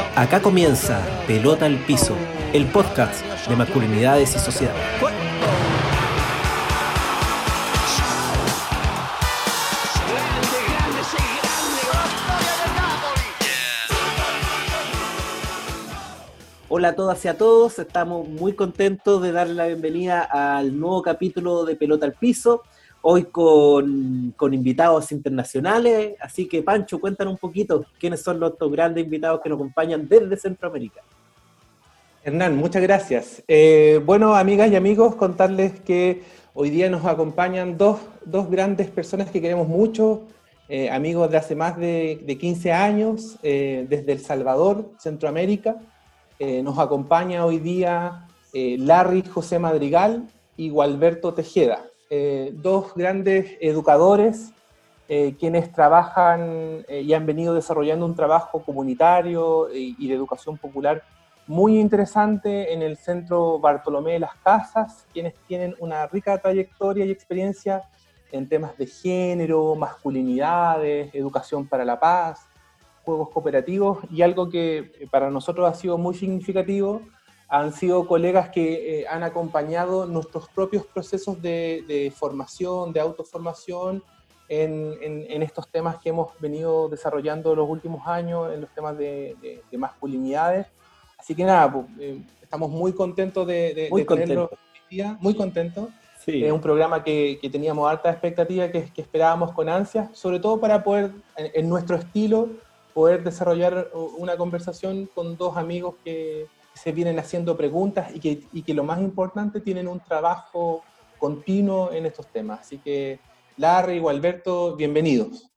Acá comienza Pelota al Piso, el podcast de masculinidades y sociedad. Hola a todas y a todos, estamos muy contentos de darle la bienvenida al nuevo capítulo de Pelota al Piso, hoy con, invitados internacionales, así que Pancho, cuéntanos un poquito quiénes son los grandes invitados que nos acompañan desde Centroamérica. Hernán, muchas gracias. Eh, bueno, amigas y amigos, contarles que hoy día nos acompañan dos, grandes personas que queremos mucho, eh, amigos de hace más de, 15 años, eh, desde El Salvador, Centroamérica. nos acompaña hoy día Larry José Madrigal y Gualberto Tejeda, dos grandes educadores quienes trabajan y han venido desarrollando un trabajo comunitario y de educación popular muy interesante en el Centro Bartolomé de las Casas, quienes tienen una rica trayectoria y experiencia en temas de género, masculinidades, educación para la paz, juegos cooperativos y algo que para nosotros ha sido muy significativo, han sido colegas que eh, han acompañado nuestros propios procesos de, formación, de autoformación en, en, estos temas que hemos venido desarrollando los últimos años, en los temas de, de masculinidades. Así que nada, pues, eh, estamos muy contentos de, muy tenerlo día, muy contentos. Es un programa que, teníamos alta expectativa, que, que esperábamos con ansias, sobre todo para poder, en, nuestro estilo, poder desarrollar una conversación con dos amigos que se vienen haciendo preguntas y que, y que lo más importante, tienen un trabajo continuo en estos temas. Así que, Larry o Alberto, bienvenidos.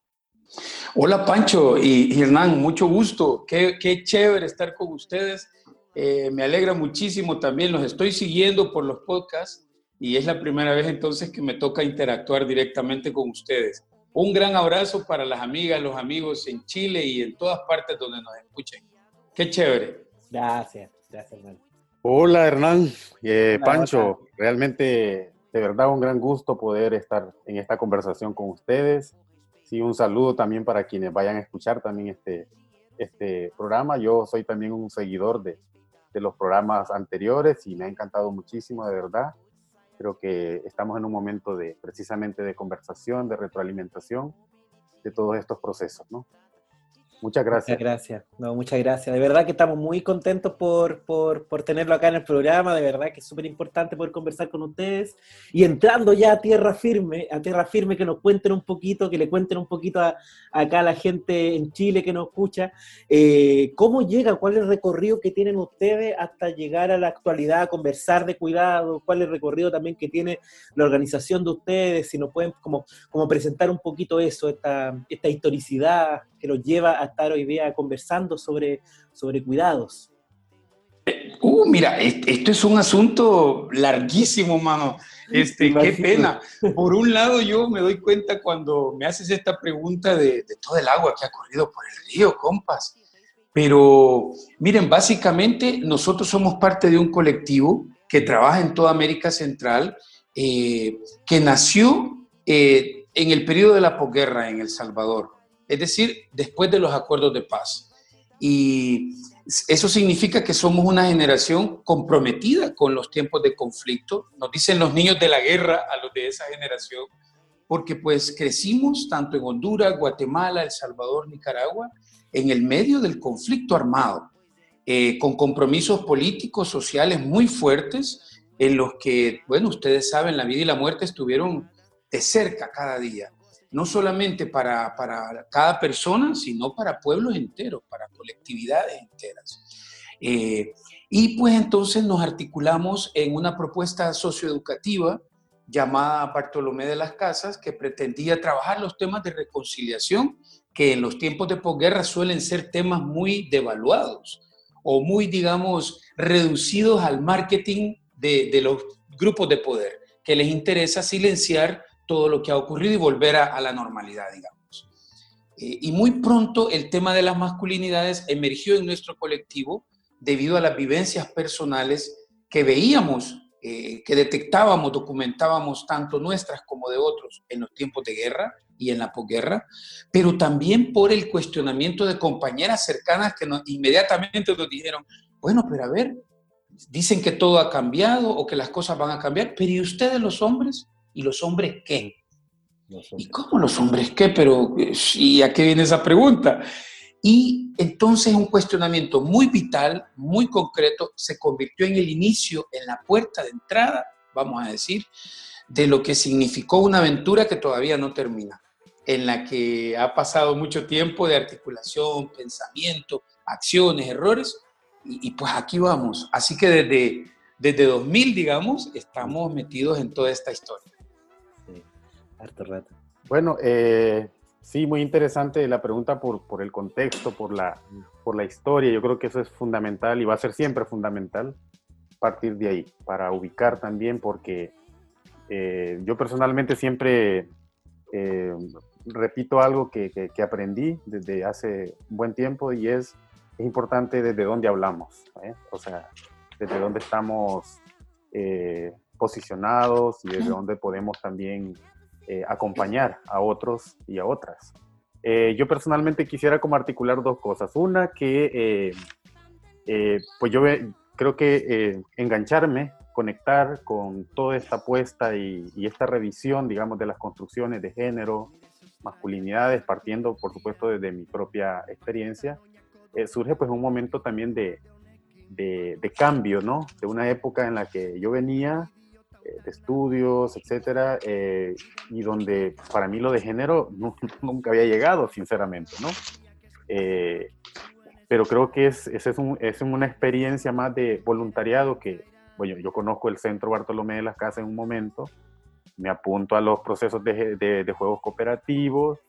Hola Pancho y, Hernán, mucho gusto. Qué, qué, chévere estar con ustedes. Eh, me alegra muchísimo también, los estoy siguiendo por los podcasts y es la primera vez entonces que me toca interactuar directamente con ustedes. Un gran abrazo para las amigas, los amigos en Chile y en todas partes donde nos escuchen. Qué chévere. Gracias, gracias Hernán. Hola Hernán, eh, Pancho, realmente de verdad un gran gusto poder estar en esta conversación con ustedes. Sí, un saludo también para quienes vayan a escuchar también este, este programa. Yo soy también un seguidor de, de los programas anteriores y me ha encantado muchísimo, de verdad. Creo que estamos en un momento de precisamente de conversación, de retroalimentación de todos estos procesos, ¿no? Muchas gracias. Muchas gracias. No, muchas gracias. De verdad que estamos muy contentos por, por, por tenerlo acá en el programa. De verdad que es súper importante poder conversar con ustedes. Y entrando ya a tierra firme, a tierra firme, que nos cuenten un poquito, que le cuenten un poquito a, acá a la gente en Chile que nos escucha, eh, cómo llega, cuál es el recorrido que tienen ustedes hasta llegar a la actualidad, a conversar de cuidado, cuál es el recorrido también que tiene la organización de ustedes, si nos pueden como, como presentar un poquito eso, esta, esta historicidad que los lleva a estar hoy día conversando sobre, sobre cuidados? Uh, mira, esto es un asunto larguísimo, mano. Este, qué pena. Por un lado, yo me doy cuenta cuando me haces esta pregunta de, de, todo el agua que ha corrido por el río, compas. Pero miren, básicamente nosotros somos parte de un colectivo que trabaja en toda América Central, eh, que nació eh, en el periodo de la posguerra en El Salvador es decir, después de los acuerdos de paz. Y eso significa que somos una generación comprometida con los tiempos de conflicto, nos dicen los niños de la guerra a los de esa generación, porque pues crecimos tanto en Honduras, Guatemala, El Salvador, Nicaragua, en el medio del conflicto armado, eh, con compromisos políticos, sociales muy fuertes, en los que, bueno, ustedes saben, la vida y la muerte estuvieron de cerca cada día no solamente para, cada persona, sino para pueblos enteros, para colectividades enteras. Eh, y pues entonces nos articulamos en una propuesta socioeducativa llamada Bartolomé de las Casas, que pretendía trabajar los temas de reconciliación, que en los tiempos de posguerra suelen ser temas muy devaluados o muy, digamos, reducidos al marketing de, de los grupos de poder, que les interesa silenciar todo lo que ha ocurrido y volver a, la normalidad, digamos. Eh, y muy pronto el tema de las masculinidades emergió en nuestro colectivo debido a las vivencias personales que veíamos, eh, que detectábamos, documentábamos tanto nuestras como de otros en los tiempos de guerra, y en la posguerra, pero también por el cuestionamiento de compañeras cercanas que nos, inmediatamente nos dijeron, bueno, pero a ver, dicen que todo ha cambiado o que las cosas van a cambiar, pero ¿y ustedes los hombres? ¿Y los hombres qué? ¿Y cómo los hombres qué? Pero, ¿y a qué viene esa pregunta? Y entonces un cuestionamiento muy vital, muy concreto, se convirtió en el inicio, en la puerta de entrada, vamos a decir, de lo que significó una aventura que todavía no termina, en la que ha pasado mucho tiempo de articulación, pensamiento, acciones, errores, y, pues aquí vamos. Así que desde, desde 2000, digamos, estamos metidos en toda esta historia. Sí, harto rato. Bueno, eh, sí, muy interesante la pregunta por, por el contexto, por la, por la historia. Yo creo que eso es fundamental y va a ser siempre fundamental partir de ahí, para ubicar también, porque eh, yo personalmente siempre eh, repito algo que, que, aprendí desde hace un buen tiempo y es, es importante desde dónde hablamos, ¿eh? o sea, desde dónde estamos posicionados y desde dónde podemos también acompañar a otros y a otras. yo personalmente quisiera como articular dos cosas. Una, que pues yo creo que engancharme conectar con toda esta apuesta y, esta revisión, digamos, de las construcciones de género, masculinidades, partiendo, por supuesto, desde mi propia experiencia, eh, surge pues un momento también de, de, cambio, ¿no? De una época en la que yo venía eh, de estudios, etcétera, eh, y donde para mí lo de género nunca había llegado, sinceramente, ¿no? pero creo que es, es, es una experiencia más de voluntariado que, bueno, yo conozco el Centro Bartolomé de las Casas en un momento, me apunto a los procesos de, juegos cooperativos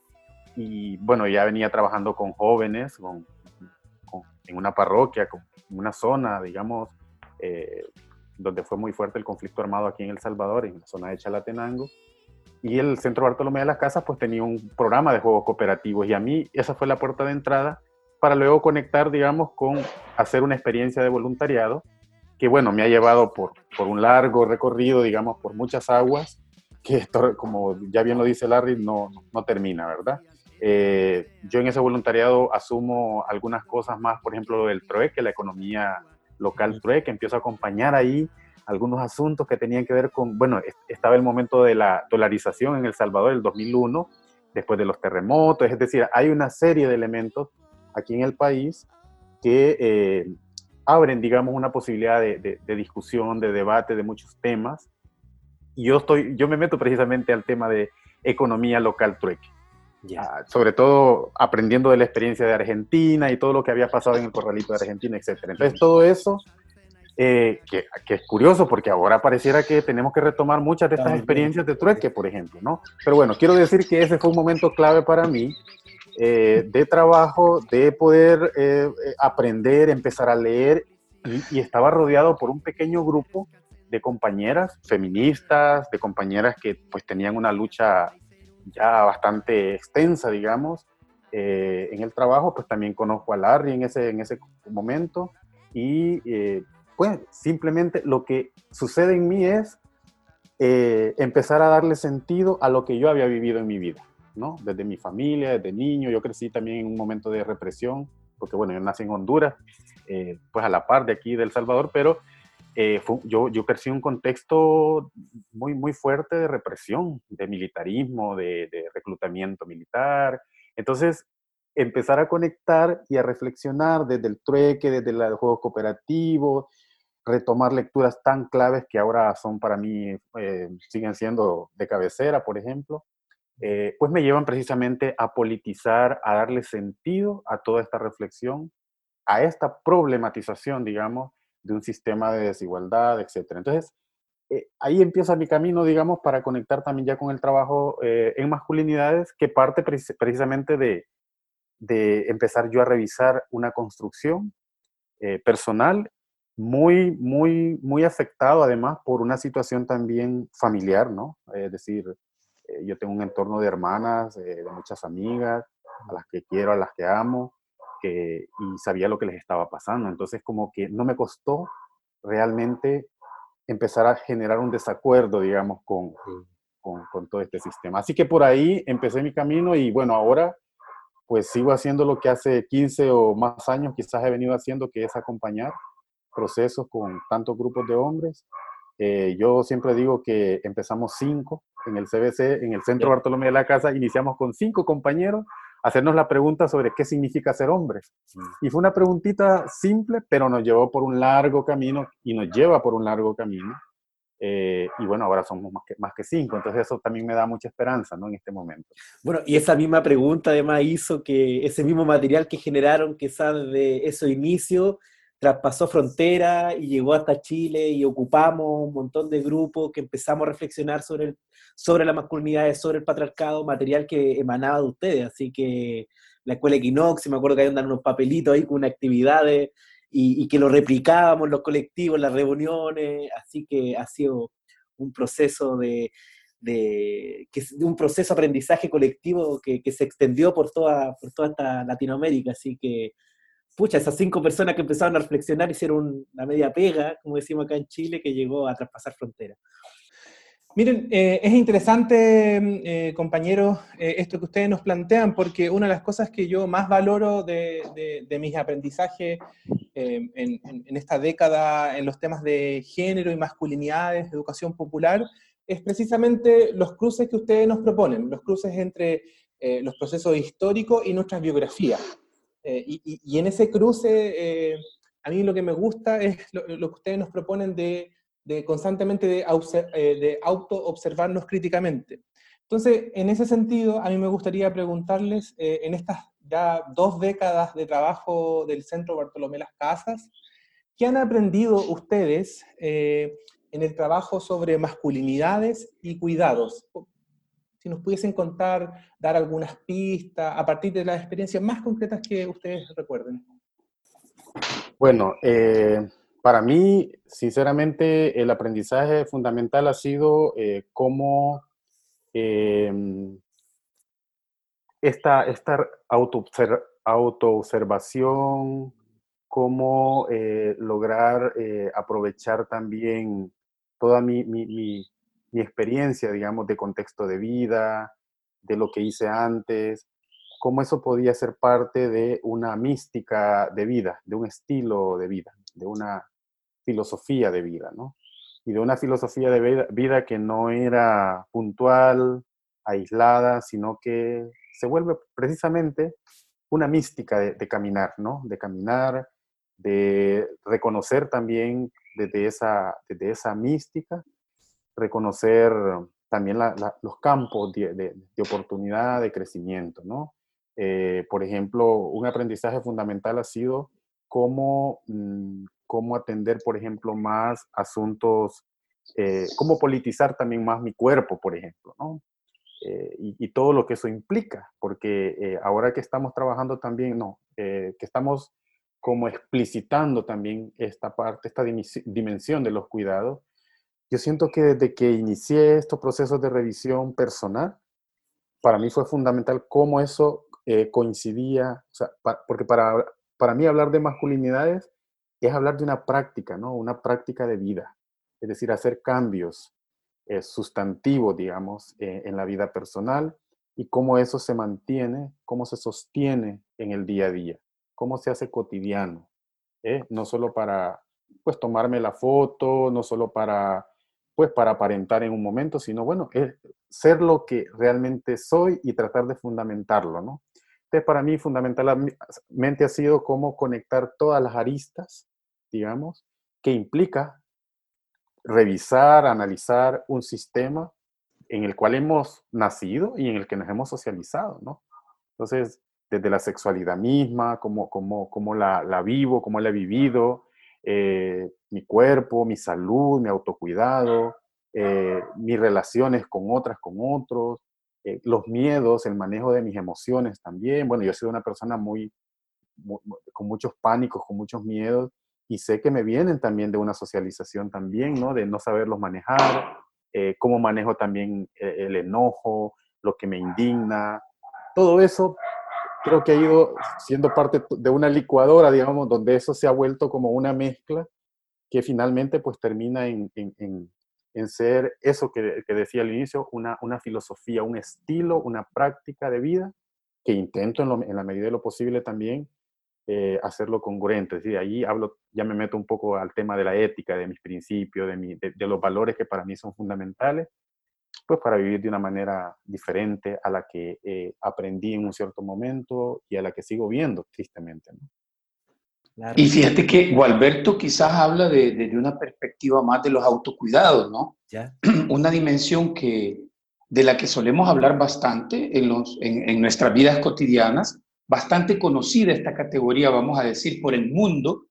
y bueno, ya venía trabajando con jóvenes, con, en una parroquia, con, una zona, digamos, eh, donde fue muy fuerte el conflicto armado aquí en El Salvador, en la zona de Chalatenango. Y el Centro Bartolomé de las Casas pues tenía un programa de juegos cooperativos y a mí esa fue la puerta de entrada para luego conectar, digamos, con hacer una experiencia de voluntariado que bueno, me ha llevado por, por un largo recorrido, digamos, por muchas aguas, que esto, como ya bien lo dice Larry, no, no termina, ¿verdad? Eh, yo en ese voluntariado asumo algunas cosas más, por ejemplo, del que la economía local que empiezo a acompañar ahí algunos asuntos que tenían que ver con, bueno, estaba el momento de la dolarización en El Salvador, el 2001, después de los terremotos, es decir, hay una serie de elementos aquí en el país que eh, abren, digamos, una posibilidad de, discusión, de debate de muchos temas. Y yo, estoy, yo me meto precisamente al tema de economía local trueque. Ya sobre todo aprendiendo de la experiencia de Argentina y todo lo que había pasado en el corralito de Argentina, etc. Entonces, todo eso, eh, que, que, es curioso porque ahora pareciera que tenemos que retomar muchas de estas experiencias de trueque, por ejemplo, ¿no? Pero bueno, quiero decir que ese fue un momento clave para mí eh, de trabajo, de poder eh, aprender, empezar a leer, y, estaba rodeado por un pequeño grupo de compañeras feministas, de compañeras que pues tenían una lucha ya bastante extensa, digamos, eh, en el trabajo, pues también conozco a Larry en ese, en ese momento, y pues simplemente lo que sucede en mí es empezar a darle sentido a lo que yo había vivido en mi vida. Desde mi familia, desde niño, yo crecí también en un momento de represión, porque bueno, yo nací en Honduras, eh, pues a la par de aquí del Salvador, pero eh, yo, yo un contexto muy, muy fuerte de represión, de militarismo, de, reclutamiento militar. Entonces, empezar a conectar y a reflexionar desde el trueque, desde el juego cooperativo, retomar lecturas tan claves que ahora son para mí, eh, siguen siendo de cabecera, por ejemplo, eh, pues me llevan precisamente a politizar, a darle sentido a toda esta reflexión, a esta problematización, digamos, de un sistema de desigualdad, etc. Entonces, eh, ahí empieza mi camino, digamos, para conectar también ya con el trabajo eh, en masculinidades, que parte precisamente de, de, empezar yo a revisar una construcción personal muy, muy, muy afectado además por una situación también familiar, ¿no? Es decir, eh, yo tengo un entorno de hermanas, eh, de muchas amigas, a las que quiero, a las que amo, que, y sabía lo que les estaba pasando. Entonces, como que no me costó realmente empezar a generar un desacuerdo, digamos, con, con, con, todo este sistema. Así que por ahí empecé mi camino y bueno, ahora pues sigo haciendo lo que hace 15 o más años quizás he venido haciendo, que es acompañar procesos con tantos grupos de hombres. Eh, yo siempre digo que empezamos cinco en el CBC, en el Centro Bartolomé de la Casa, iniciamos con cinco compañeros hacernos la pregunta sobre qué significa ser hombres. Mm. Y fue una preguntita simple, pero nos llevó por un largo camino y nos lleva por un largo camino. Eh, y bueno, ahora somos más que, más que cinco, entonces eso también me da mucha esperanza ¿no? en este momento. Bueno, y esa misma pregunta además hizo que ese mismo material que generaron quizás de ese inicio traspasó frontera y llegó hasta Chile y ocupamos un montón de grupos que empezamos a reflexionar sobre, el, sobre la masculinidad, sobre el patriarcado, material que emanaba de ustedes. Así que la escuela Equinox, me acuerdo que habían dado unos papelitos ahí con actividades y, que lo replicábamos los colectivos, las reuniones. Así que ha sido un proceso de, de, que, un proceso aprendizaje colectivo que, que, se extendió por toda, por toda esta Latinoamérica. Así que pucha, esas cinco personas que empezaron a reflexionar hicieron una media pega, como decimos acá en Chile, que llegó a traspasar fronteras. Miren, eh, es interesante, eh, compañeros, eh, esto que ustedes nos plantean, porque una de las cosas que yo más valoro de, de, mis aprendizajes en, en, esta década en los temas de género y masculinidades, educación popular, es precisamente los cruces que ustedes nos proponen, los cruces entre los procesos históricos y nuestras biografías. Eh, y, en ese cruce, eh, a mí lo que me gusta es lo, que ustedes nos proponen de, constantemente de, eh, de auto-observarnos críticamente. Entonces, en ese sentido, a mí me gustaría preguntarles, en estas ya dos décadas de trabajo del Centro Bartolomé Las Casas, ¿qué han aprendido ustedes en el trabajo sobre masculinidades y cuidados? Si nos pudiesen contar, dar algunas pistas a partir de las experiencias más concretas que ustedes recuerden. Bueno, eh, para mí, sinceramente, el aprendizaje fundamental ha sido eh, cómo eh, esta, esta autoobservación, cómo lograr aprovechar también toda mi experiencia, digamos, de contexto de vida, de lo que hice antes, cómo eso podía ser parte de una mística de vida, de un estilo de vida, de una filosofía de vida, ¿no? Y de una filosofía de vida, que no era puntual, aislada, sino que se vuelve precisamente una mística de, de caminar, ¿no? De caminar, de reconocer también desde esa, desde esa mística reconocer también los campos de, oportunidad, de crecimiento, ¿no? Eh, por ejemplo, un aprendizaje fundamental ha sido cómo, mm, cómo atender, por ejemplo, más asuntos, eh, cómo politizar también más mi cuerpo, por ejemplo, ¿no? Eh, y, y, todo lo que eso implica, porque ahora que estamos trabajando también, no, que estamos como explicitando también esta parte, esta dimensión de los cuidados, yo siento que desde que inicié estos procesos de revisión personal, para mí fue fundamental cómo eso eh, coincidía, o sea, porque para, para mí hablar de masculinidades es hablar de una práctica, ¿no? Una práctica de vida, es decir, hacer cambios eh, sustantivos, digamos, eh, en la vida personal y cómo eso se mantiene, cómo se sostiene en el día a día, cómo se hace cotidiano, no solo para, pues, tomarme la foto, no solo para pues para aparentar en un momento, sino bueno, es ser lo que realmente soy y tratar de fundamentarlo, ¿no? Entonces, para mí fundamentalmente ha sido cómo conectar todas las aristas, digamos, que implica revisar, analizar un sistema en el cual hemos nacido y en el que nos hemos socializado, ¿no? Entonces, desde la sexualidad misma, cómo, cómo, cómo la, la vivo, cómo la he vivido, eh, mi cuerpo, mi salud, mi autocuidado, eh, mis relaciones con otras, con otros, eh, los miedos, el manejo de mis emociones también. Bueno, yo soy una persona muy, con muchos pánicos, con muchos miedos, y sé que me vienen también de una socialización también, ¿no? De no saberlos manejar, cómo manejo también el enojo, lo que me indigna. Todo eso creo que ha ido siendo parte de una licuadora, digamos, donde eso se ha vuelto como una mezcla que finalmente pues termina en, en ser eso que, que decía al inicio, una, una, filosofía, un estilo, una práctica de vida que intento en, en la medida de lo posible también eh, hacerlo congruente. Es decir, ahí hablo, ya me meto un poco al tema de la ética, de mis principios, de, mi, de, de los valores que para mí son fundamentales pues para vivir de una manera diferente a la que eh, aprendí en un cierto momento y a la que sigo viendo, tristemente. ¿no? Claro. Y fíjate que Gualberto quizás habla desde de, de una perspectiva más de los autocuidados, ¿no? ¿Ya? Una dimensión que, de la que solemos hablar bastante en, los, en, en nuestras vidas cotidianas, bastante conocida esta categoría, vamos a decir, por el mundo,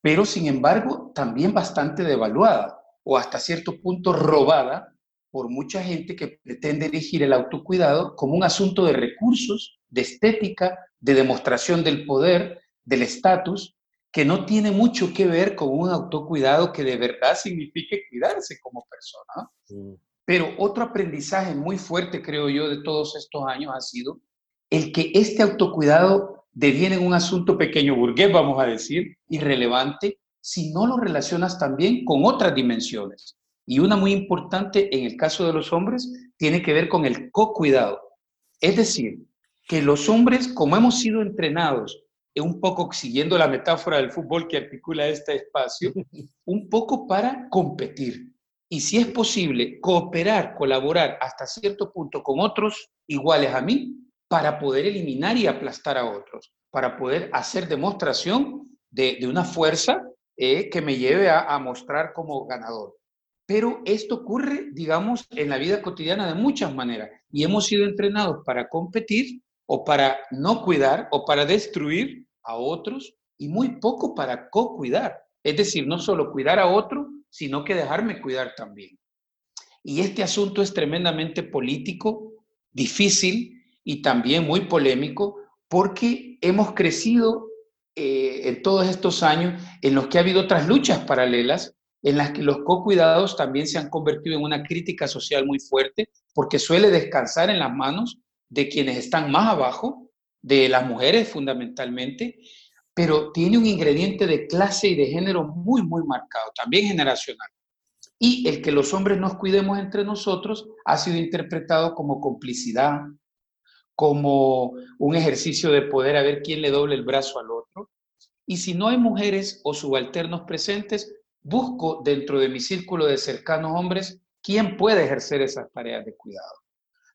pero sin embargo también bastante devaluada o hasta cierto punto robada por mucha gente que pretende elegir el autocuidado como un asunto de recursos, de estética, de demostración del poder, del estatus, que no tiene mucho que ver con un autocuidado que de verdad signifique cuidarse como persona. Pero otro aprendizaje muy fuerte, creo yo, de todos estos años ha sido el que este autocuidado deviene un asunto pequeño burgués, vamos a decir, irrelevante, si no lo relacionas también con otras dimensiones. Y una muy importante en el caso de los hombres tiene que ver con el co-cuidado. Es decir, que los hombres, como hemos sido entrenados, un poco siguiendo la metáfora del fútbol que articula este espacio, un poco para competir. Y si es posible, cooperar, colaborar hasta cierto punto con otros iguales a mí para poder eliminar y aplastar a otros, para poder hacer demostración de, de una fuerza eh, que me lleve a, a mostrar como ganador. Pero esto ocurre, digamos, en la vida cotidiana de muchas maneras y hemos sido entrenados para competir o para no cuidar o para destruir a otros y muy poco para co-cuidar. Es decir, no solo cuidar a otro, sino que dejarme cuidar también. Y este asunto es tremendamente político, difícil y también muy polémico porque hemos crecido eh, en todos estos años en los que ha habido otras luchas paralelas en las que los co-cuidados también se han convertido en una crítica social muy fuerte, porque suele descansar en las manos de quienes están más abajo, de las mujeres fundamentalmente, pero tiene un ingrediente de clase y de género muy, muy marcado, también generacional. Y el que los hombres nos cuidemos entre nosotros ha sido interpretado como complicidad, como un ejercicio de poder a ver quién le doble el brazo al otro. Y si no hay mujeres o subalternos presentes, busco dentro de mi círculo de cercanos hombres quién puede ejercer esas tareas de cuidado.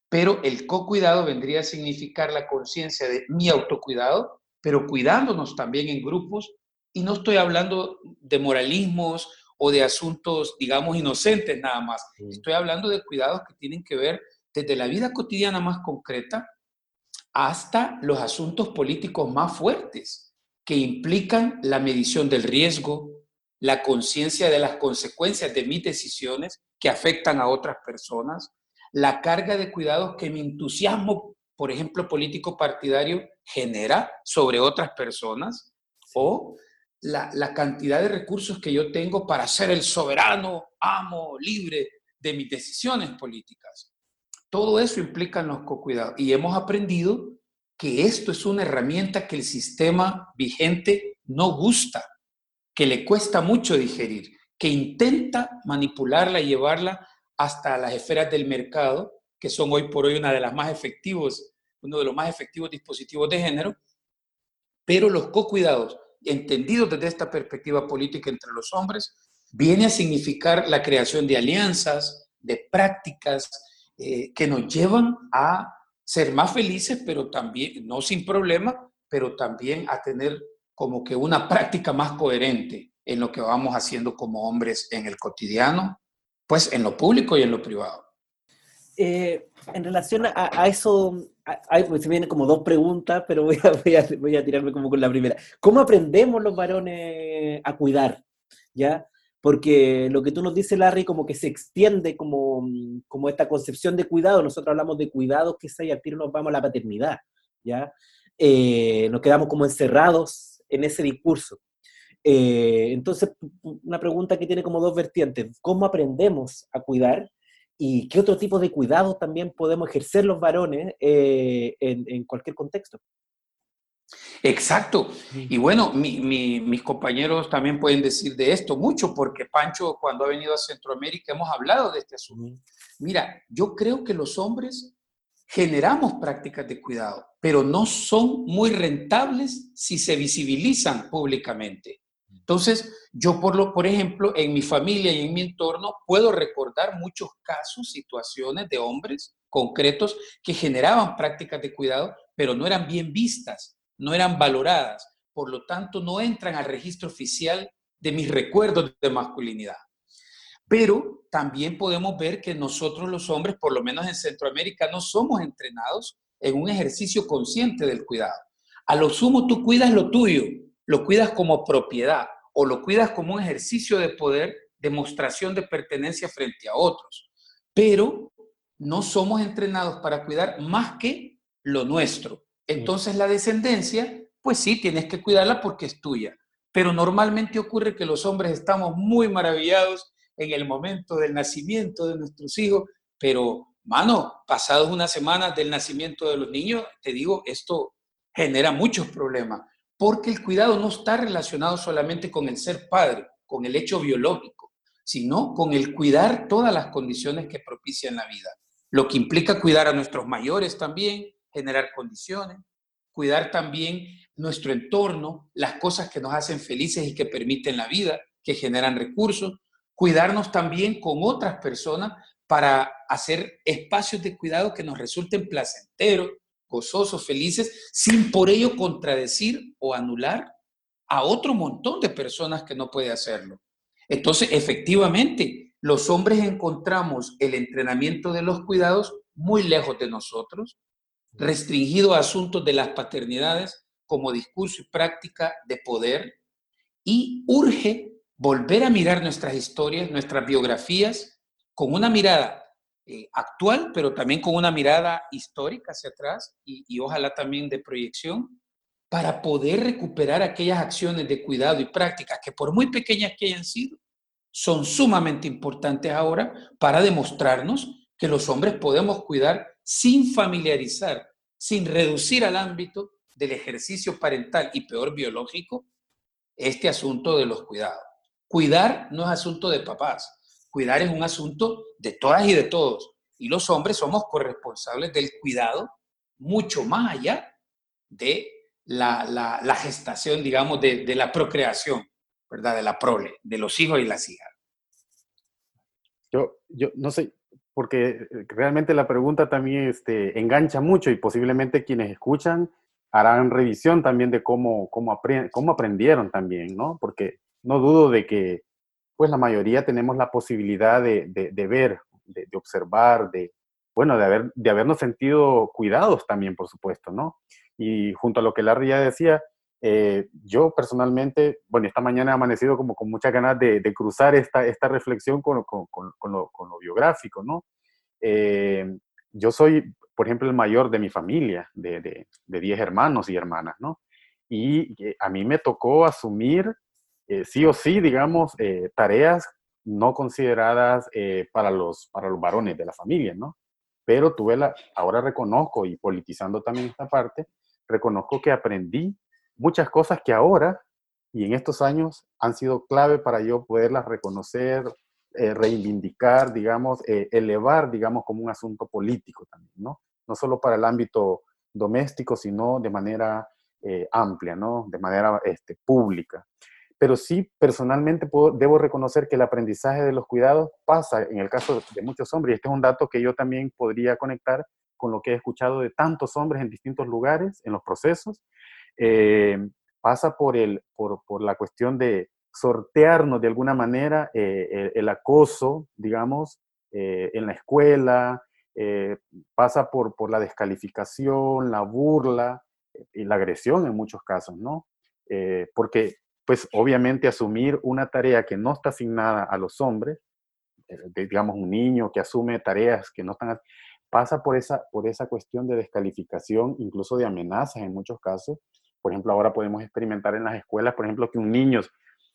Pero el co-cuidado vendría a significar la conciencia de mi autocuidado, pero cuidándonos también en grupos. Y no estoy hablando de moralismos o de asuntos, digamos, inocentes nada más. Estoy hablando de cuidados que tienen que ver desde la vida cotidiana más concreta hasta los asuntos políticos más fuertes, que implican la medición del riesgo, la conciencia de las consecuencias de mis decisiones que afectan a otras personas, la carga de cuidados que mi entusiasmo, por ejemplo, político partidario, genera sobre otras personas, o la, la, cantidad de recursos que yo tengo para ser el soberano, amo, libre de mis decisiones políticas. Todo eso implica en los co-cuidados. Y hemos aprendido que esto es una herramienta que el sistema vigente no gusta que le cuesta mucho digerir, que intenta manipularla y llevarla hasta las esferas del mercado, que son hoy por hoy una de las más efectivos, uno de los más efectivos dispositivos de género, pero los co-cuidados, entendidos desde esta perspectiva política entre los hombres, viene a significar la creación de alianzas, de prácticas eh, que nos llevan a ser más felices, pero también, no sin problema, pero también a tener como que una práctica más coherente en lo que vamos haciendo como hombres en el cotidiano, pues en lo público y en lo privado. Eh, en relación a, a eso, hay, pues, se vienen como dos preguntas, pero voy a, voy, a, voy a, tirarme como con la primera. ¿Cómo aprendemos los varones a cuidar? ¿Ya? Porque lo que tú nos dices, Larry, como que se extiende como, como esta concepción de cuidado. Nosotros hablamos de cuidados, que y al tiro nos vamos a la paternidad, ¿ya? Eh, nos quedamos como encerrados en ese discurso. Eh, entonces, una pregunta que tiene como dos vertientes. ¿Cómo aprendemos a cuidar? ¿Y qué otro tipo de cuidados también podemos ejercer los varones eh, en, en, cualquier contexto? Exacto. Y bueno, mis compañeros también pueden decir de esto mucho, porque Pancho, cuando ha venido a Centroamérica, hemos hablado de este asunto. Mira, yo creo que los hombres generamos prácticas de cuidado, pero no son muy rentables si se visibilizan públicamente. Entonces, yo por, lo, por ejemplo, en mi familia y en mi entorno puedo recordar muchos casos, situaciones de hombres concretos que generaban prácticas de cuidado, pero no eran bien vistas, no eran valoradas, por lo tanto no entran al registro oficial de mis recuerdos de masculinidad. Pero también podemos ver que nosotros los hombres, por lo menos en Centroamérica, no somos entrenados en un ejercicio consciente del cuidado. A lo sumo tú cuidas lo tuyo, lo cuidas como propiedad o lo cuidas como un ejercicio de poder, demostración de pertenencia frente a otros. Pero no somos entrenados para cuidar más que lo nuestro. Entonces la descendencia, pues sí, tienes que cuidarla porque es tuya. Pero normalmente ocurre que los hombres estamos muy maravillados en el momento del nacimiento de nuestros hijos, pero, mano, pasados unas semanas del nacimiento de los niños, te digo, esto genera muchos problemas porque el cuidado no está relacionado solamente con el ser padre, con el hecho biológico, sino con el cuidar todas las condiciones que propician la vida. Lo que implica cuidar a nuestros mayores también, generar condiciones, cuidar también nuestro entorno, las cosas que nos hacen felices y que permiten la vida, que generan recursos, cuidarnos también con otras personas para hacer espacios de cuidado que nos resulten placenteros, gozosos, felices, sin por ello contradecir o anular a otro montón de personas que no puede hacerlo. Entonces, efectivamente, los hombres encontramos el entrenamiento de los cuidados muy lejos de nosotros, restringido a asuntos de las paternidades como discurso y práctica de poder, y urge volver a mirar nuestras historias, nuestras biografías, con una mirada eh, actual, pero también con una mirada histórica hacia atrás y, ojalá también de proyección, para poder recuperar aquellas acciones de cuidado y prácticas que por muy pequeñas que hayan sido, son sumamente importantes ahora para demostrarnos que los hombres podemos cuidar sin familiarizar, sin reducir al ámbito del ejercicio parental y peor biológico este asunto de los cuidados. Cuidar no es asunto de papás, cuidar es un asunto de todas y de todos. Y los hombres somos corresponsables del cuidado mucho más allá de la, gestación, digamos, de, la procreación, ¿verdad? De la prole, de los hijos y las hijas. Yo, yo no sé, porque realmente la pregunta también este, engancha mucho y posiblemente quienes escuchan harán revisión también de cómo, cómo, cómo aprendieron también, ¿no? Porque no dudo de que pues la mayoría tenemos la posibilidad de, ver, de, observar, de, bueno, de, haber, de habernos sentido cuidados también, por supuesto, ¿no? Y junto a lo que Larry ya decía, eh, yo personalmente, bueno, esta mañana he amanecido como con muchas ganas de, cruzar esta, esta reflexión con, con, con, lo, biográfico, ¿no? Eh, yo soy, por ejemplo, el mayor de mi familia, de 10 hermanos y hermanas, ¿no? Y eh, a mí me tocó asumir eh, sí o sí, digamos, eh, tareas no consideradas eh, para, los, para los varones de la familia, ¿no? Pero tuve la, ahora reconozco, y politizando también esta parte, reconozco que aprendí muchas cosas que ahora y en estos años han sido clave para yo poderlas reconocer, reivindicar, digamos, elevar, digamos, como un asunto político también, ¿no? No solo para el ámbito doméstico, sino de manera amplia, ¿no? De manera este, pública pero sí personalmente debo reconocer que el aprendizaje de los cuidados pasa en el caso de muchos hombres, y este es un dato que yo también podría conectar con lo que he escuchado de tantos hombres en distintos lugares, en los procesos, eh, pasa por, el, por, por, la cuestión de sortearnos de alguna manera eh, el, acoso, digamos, eh, en la escuela, pasa por, por la descalificación, la burla y la agresión en muchos casos, ¿no? porque pues obviamente asumir una tarea que no está asignada a los hombres, eh, digamos un niño que asume tareas que no están, pasa por esa, por esa cuestión de descalificación, incluso de amenazas en muchos casos. Por ejemplo, ahora podemos experimentar en las escuelas, por ejemplo, que un niño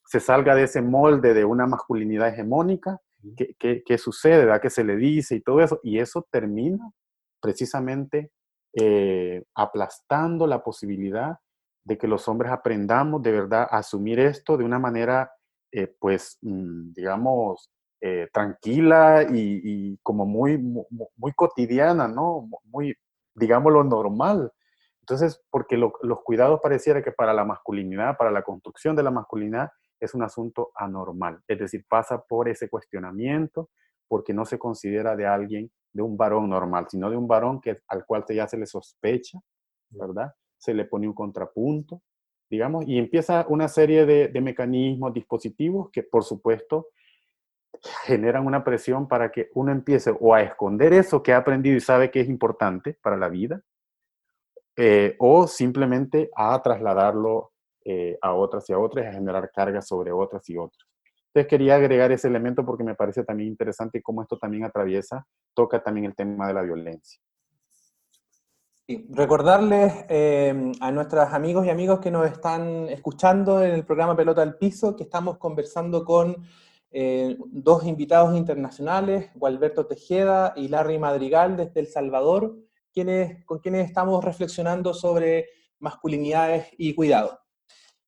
se salga de ese molde de una masculinidad hegemónica, ¿qué, sucede? ¿verdad? ¿Qué se le dice y todo eso? Y eso termina precisamente eh, aplastando la posibilidad de que los hombres aprendamos de verdad a asumir esto de una manera, eh, pues, mm, digamos, eh, tranquila y, como muy, muy, cotidiana, ¿no? Muy, digámoslo, normal. Entonces, porque los cuidados pareciera que para la masculinidad, para la construcción de la masculinidad, es un asunto anormal. Es decir, pasa por ese cuestionamiento porque no se considera de alguien, de un varón normal, sino de un varón que, al cual ya se le sospecha, ¿verdad? Se le pone un contrapunto, digamos, y empieza una serie de, mecanismos, dispositivos que, por supuesto, generan una presión para que uno empiece o a esconder eso que ha aprendido y sabe que es importante para la vida, eh, o simplemente a trasladarlo eh, a otras y a otras, a generar cargas sobre otras y otras. Entonces quería agregar ese elemento porque me parece también interesante cómo esto también atraviesa, toca también el tema de la violencia. Recordarles eh, a nuestros amigos y amigos que nos están escuchando en el programa Pelota al Piso que estamos conversando con eh, dos invitados internacionales, Gualberto Tejeda y Larry Madrigal desde El Salvador, quienes, con quienes estamos reflexionando sobre masculinidades y cuidado.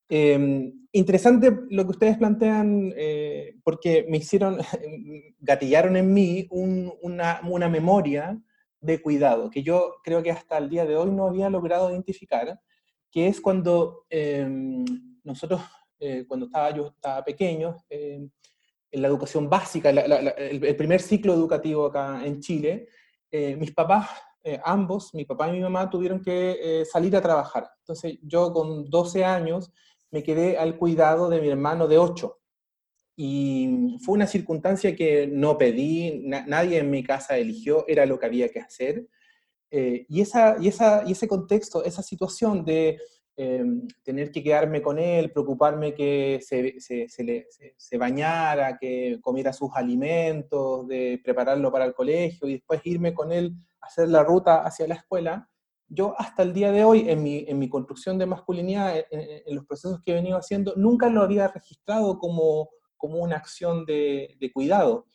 Em, interesante lo que ustedes plantean, eh, porque me hicieron, gatillaron en mí una, una, memoria de cuidado, que yo creo que hasta el día de hoy no había logrado identificar, que es cuando em, nosotros, eh, cuando estaba, yo estaba pequeño, em, en la educación básica, el, primer ciclo educativo acá en Chile, eh, mis papás, eh, ambos, mi papá y mi mamá, tuvieron que salir a trabajar. Entonces yo con 12 años me quedé al cuidado de mi hermano de 8. Y fue una circunstancia que no pedí, nadie en mi casa eligió, era lo que había que hacer. y, esa, y, esa, y ese contexto, esa situación de Em, tener que quedarme con él, preocuparme que se, se, se, bañara, que comiera sus alimentos, de prepararlo para el colegio y después irme con él a hacer la ruta hacia la escuela, yo hasta el día de hoy, en mi, en mi construcción de masculinidad, en, los procesos que he venido haciendo, nunca lo había registrado como, como una acción de, cuidado.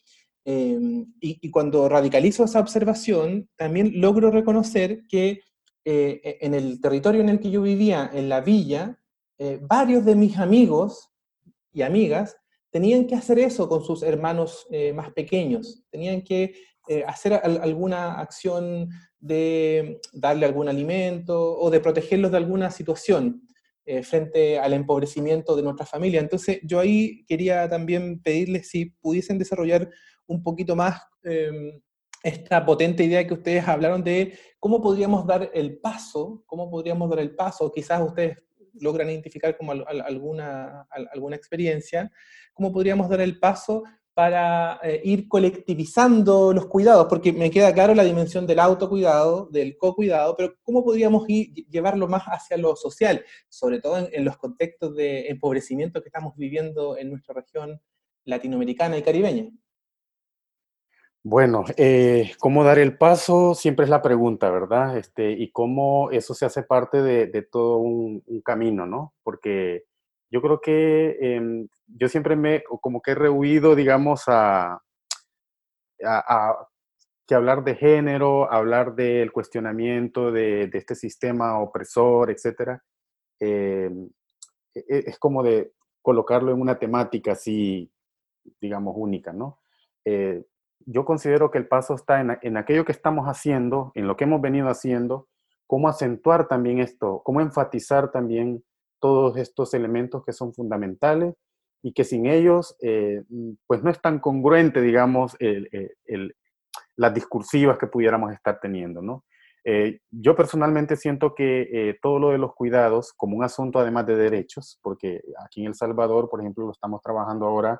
Em, y, cuando radicalizo esa observación, también logro reconocer que eh, e, en el territorio en el que yo vivía, en la villa, eh, varios de mis amigos y amigas tenían que hacer eso con sus hermanos eh, más pequeños, tenían que hacer alguna acción de darle algún alimento o de protegerlos de alguna situación frente al empobrecimiento de nuestra familia. Entonces yo ahí quería también pedirles si pudiesen desarrollar un poquito más em, esta potente idea que ustedes hablaron de cómo podríamos dar el paso, cómo podríamos dar el paso, quizás ustedes logran identificar como alguna, alguna experiencia, cómo podríamos dar el paso para eh, ir colectivizando los cuidados, porque me queda claro la dimensión del autocuidado, del co-cuidado, pero cómo podríamos ir, llevarlo más hacia lo social, sobre todo en los contextos de empobrecimiento que estamos viviendo en nuestra región latinoamericana y caribeña. Bueno, eh, ¿cómo dar el paso? Siempre es la pregunta, ¿verdad? Este, y cómo eso se hace parte de, todo un, camino, ¿no? Porque yo creo que em, yo siempre me, como que he rehuido, digamos, a, que hablar de género, hablar del cuestionamiento de, este sistema opresor, etcétera, em, e, e, es como de colocarlo en una temática así, digamos, única, ¿no? Eh, yo considero que el paso está en, aquello que estamos haciendo, en lo que hemos venido haciendo, cómo acentuar también esto, cómo enfatizar también todos estos elementos que son fundamentales y que sin ellos, eh, pues no es tan congruente, digamos, las discursivas que pudiéramos estar teniendo, ¿no? Eh, yo personalmente siento que eh, todo lo de los cuidados, como un asunto además de derechos, porque aquí en El Salvador, por ejemplo, lo estamos trabajando ahora,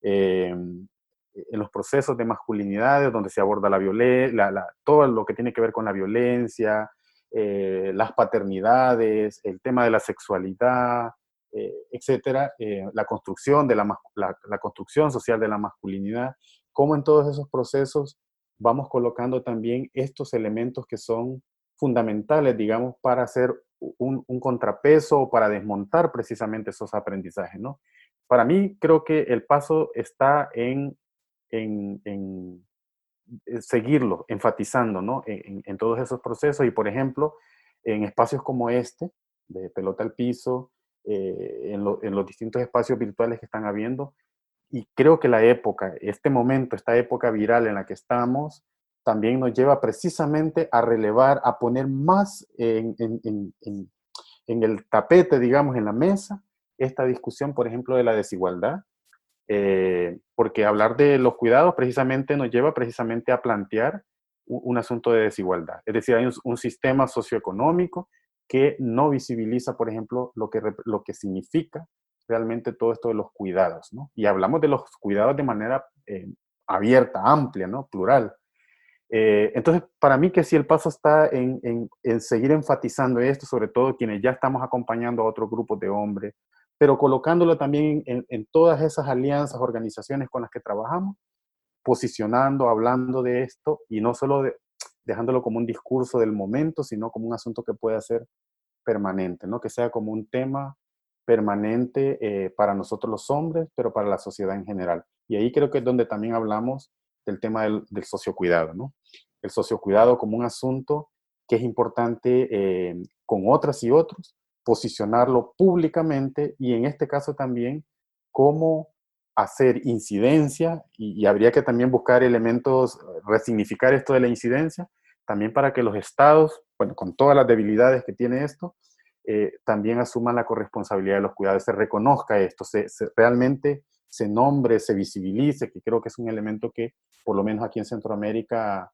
en los procesos de masculinidades, donde se aborda la violencia, todo lo que tiene que ver con la violencia, eh, las paternidades, el tema de la sexualidad, eh, etcétera, eh, la construcción de la, la, construcción social de la masculinidad, cómo en todos esos procesos vamos colocando también estos elementos que son fundamentales, digamos, para hacer un, contrapeso o para desmontar precisamente esos aprendizajes, ¿no? Para mí creo que el paso está en en, eh, seguirlo, enfatizando ¿no? en, todos esos procesos y, por ejemplo, en espacios como este, de pelota al piso, eh, en, los distintos espacios virtuales que están habiendo. Y creo que la época, este momento, esta época viral en la que estamos, también nos lleva precisamente a relevar, a poner más en, el tapete, digamos, en la mesa, esta discusión, por ejemplo, de la desigualdad, eh, porque hablar de los cuidados precisamente nos lleva precisamente a plantear un, un asunto de desigualdad. Es decir, hay un, sistema socioeconómico que no visibiliza, por ejemplo, lo que, lo que significa realmente todo esto de los cuidados, ¿no? Y hablamos de los cuidados de manera eh, abierta, amplia, ¿no? Plural. Eh, entonces, para mí que si el paso está en, en, en, seguir enfatizando esto, sobre todo quienes ya estamos acompañando a otros grupos de hombres, pero colocándolo también en, todas esas alianzas, organizaciones con las que trabajamos, posicionando, hablando de esto y no solo de, dejándolo como un discurso del momento, sino como un asunto que pueda ser permanente, ¿no? que sea como un tema permanente eh, para nosotros los hombres, pero para la sociedad en general. Y ahí creo que es donde también hablamos del tema del, del sociocuidado, ¿no? El sociocuidado como un asunto que es importante eh, con otras y otros, posicionarlo públicamente y en este caso también cómo hacer incidencia y, habría que también buscar elementos, resignificar esto de la incidencia, también para que los estados, bueno, con todas las debilidades que tiene esto, eh, también asuman la corresponsabilidad de los cuidados, se reconozca esto, se, realmente se nombre, se visibilice, que creo que es un elemento que por lo menos aquí en Centroamérica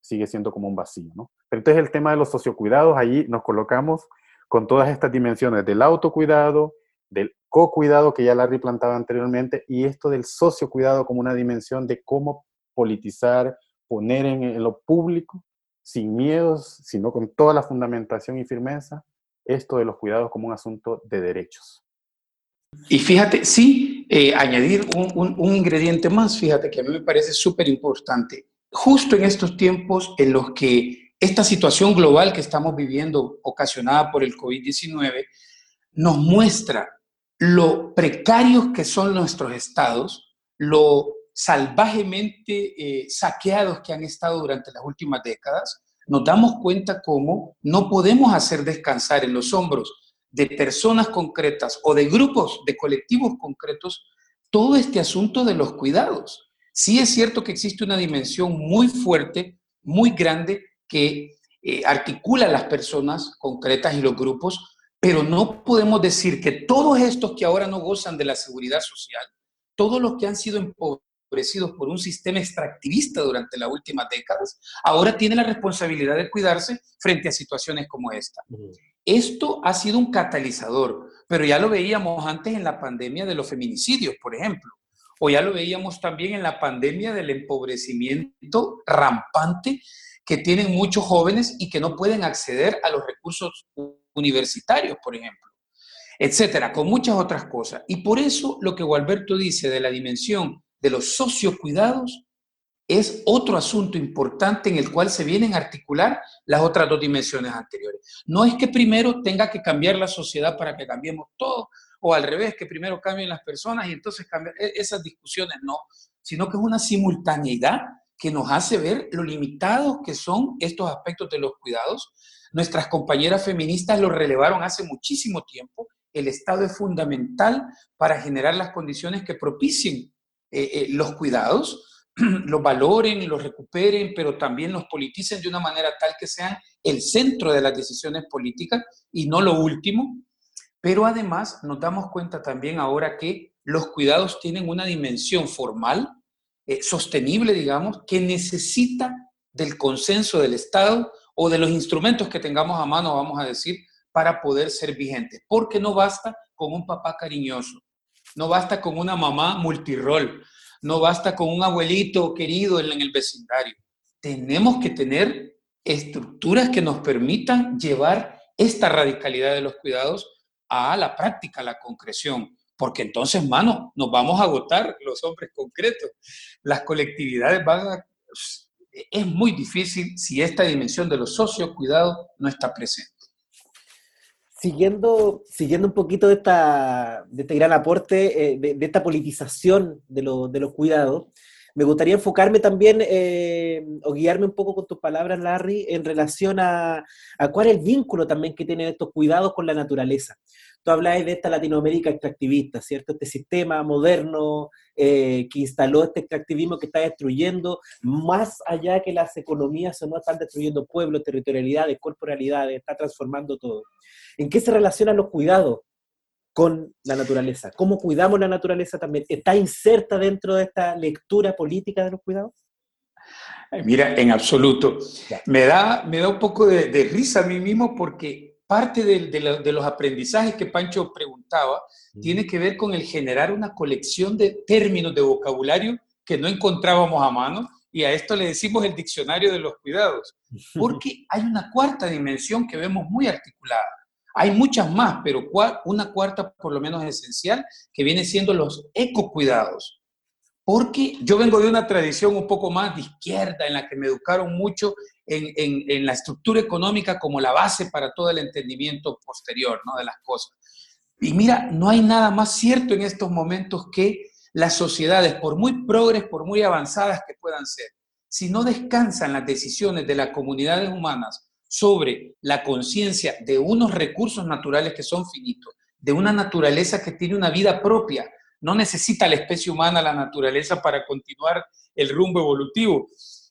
sigue siendo como un vacío, ¿no? Pero entonces el tema de los sociocuidados, ahí nos colocamos con todas estas dimensiones del autocuidado, del co-cuidado que ya Larry plantaba anteriormente, y esto del sociocuidado como una dimensión de cómo politizar, poner en, lo público, sin miedos, sino con toda la fundamentación y firmeza, esto de los cuidados como un asunto de derechos. Y fíjate, sí, eh, añadir un, un, un, ingrediente más, fíjate que a mí me parece súper importante. Justo en estos tiempos en los que esta situación global que estamos viviendo, ocasionada por el COVID-19, nos muestra lo precarios que son nuestros estados, lo salvajemente eh, saqueados que han estado durante las últimas décadas, nos damos cuenta cómo no podemos hacer descansar en los hombros de personas concretas o de grupos, de colectivos concretos, todo este asunto de los cuidados. Sí es cierto que existe una dimensión muy fuerte, muy grande, que eh, articula las personas concretas y los grupos, pero no podemos decir que todos estos que ahora no gozan de la seguridad social, todos los que han sido empobrecidos por un sistema extractivista durante las últimas décadas, ahora tiene la responsabilidad de cuidarse frente a situaciones como esta. Esto ha sido un catalizador, pero ya lo veíamos antes en la pandemia de los feminicidios, por ejemplo, o ya lo veíamos también en la pandemia del empobrecimiento rampante que tienen muchos jóvenes y que no pueden acceder a los recursos universitarios, por ejemplo, etcétera, con muchas otras cosas. Y por eso lo que Gualberto dice de la dimensión de los sociocuidados es otro asunto importante en el cual se vienen a articular las otras dos dimensiones anteriores. No es que primero tenga que cambiar la sociedad para que cambiemos todo, o al revés, que primero cambien las personas y entonces cambiar e-, esas discusiones, no, sino que es una simultaneidad que nos hace ver lo limitados que son estos aspectos de los cuidados. Nuestras compañeras feministas lo relevaron hace muchísimo tiempo. El Estado es fundamental para generar las condiciones que propicien eh, eh, los cuidados, los valoren y los recuperen, pero también los politicen de una manera tal que sean el centro de las decisiones políticas y no lo último. Pero además nos damos cuenta también ahora que los cuidados tienen una dimensión formal, eh, sostenible, digamos, que necesita del consenso del Estado o de los instrumentos que tengamos a mano, vamos a decir, para poder ser vigentes. Porque no basta con un papá cariñoso, no basta con una mamá multirol, no basta con un abuelito querido en el vecindario. Tenemos que tener estructuras que nos permitan llevar esta radicalidad de los cuidados a la práctica, a la concreción, porque entonces, mano, nos vamos a agotar los hombres concretos. Las colectividades van a... Es muy difícil si esta dimensión de los socios cuidados no está presente. Siguiendo, siguiendo un poquito de, esta, de este gran aporte, eh, de, esta politización de, de los cuidados, Me gustaría enfocarme también eh, o guiarme un poco con tus palabras, Larry, en relación a, cuál es el vínculo también que tienen estos cuidados con la naturaleza. Tú hablas de esta Latinoamérica extractivista, ¿cierto? Este sistema moderno eh, que instaló este extractivismo que está destruyendo, más allá que las economías o no están destruyendo pueblos, territorialidades, corporalidades, está transformando todo. ¿En qué se relacionan los cuidados con la naturaleza. ¿Cómo cuidamos la naturaleza también? ¿Está inserta dentro de esta lectura política de los cuidados? Mira, en absoluto. Me da, me da un poco de, risa a mí mismo porque parte de, los aprendizajes que Pancho preguntaba tiene que ver con el generar una colección de términos de vocabulario que no encontrábamos a mano y a esto le decimos el diccionario de los cuidados, porque hay una cuarta dimensión que vemos muy articulada hay muchas más, pero una cuarta por lo menos esencial, que viene siendo los ecocuidados. Porque yo vengo de una tradición un poco más de izquierda, en la que me educaron mucho en, la estructura económica como la base para todo el entendimiento posterior de las cosas. Y mira, no hay nada más cierto en estos momentos que las sociedades, por muy progres, por muy avanzadas que puedan ser, si no descansan las decisiones de las comunidades humanas sobre la conciencia de unos recursos naturales que son finitos, de una naturaleza que tiene una vida propia. No necesita la especie humana la naturaleza para continuar el rumbo evolutivo,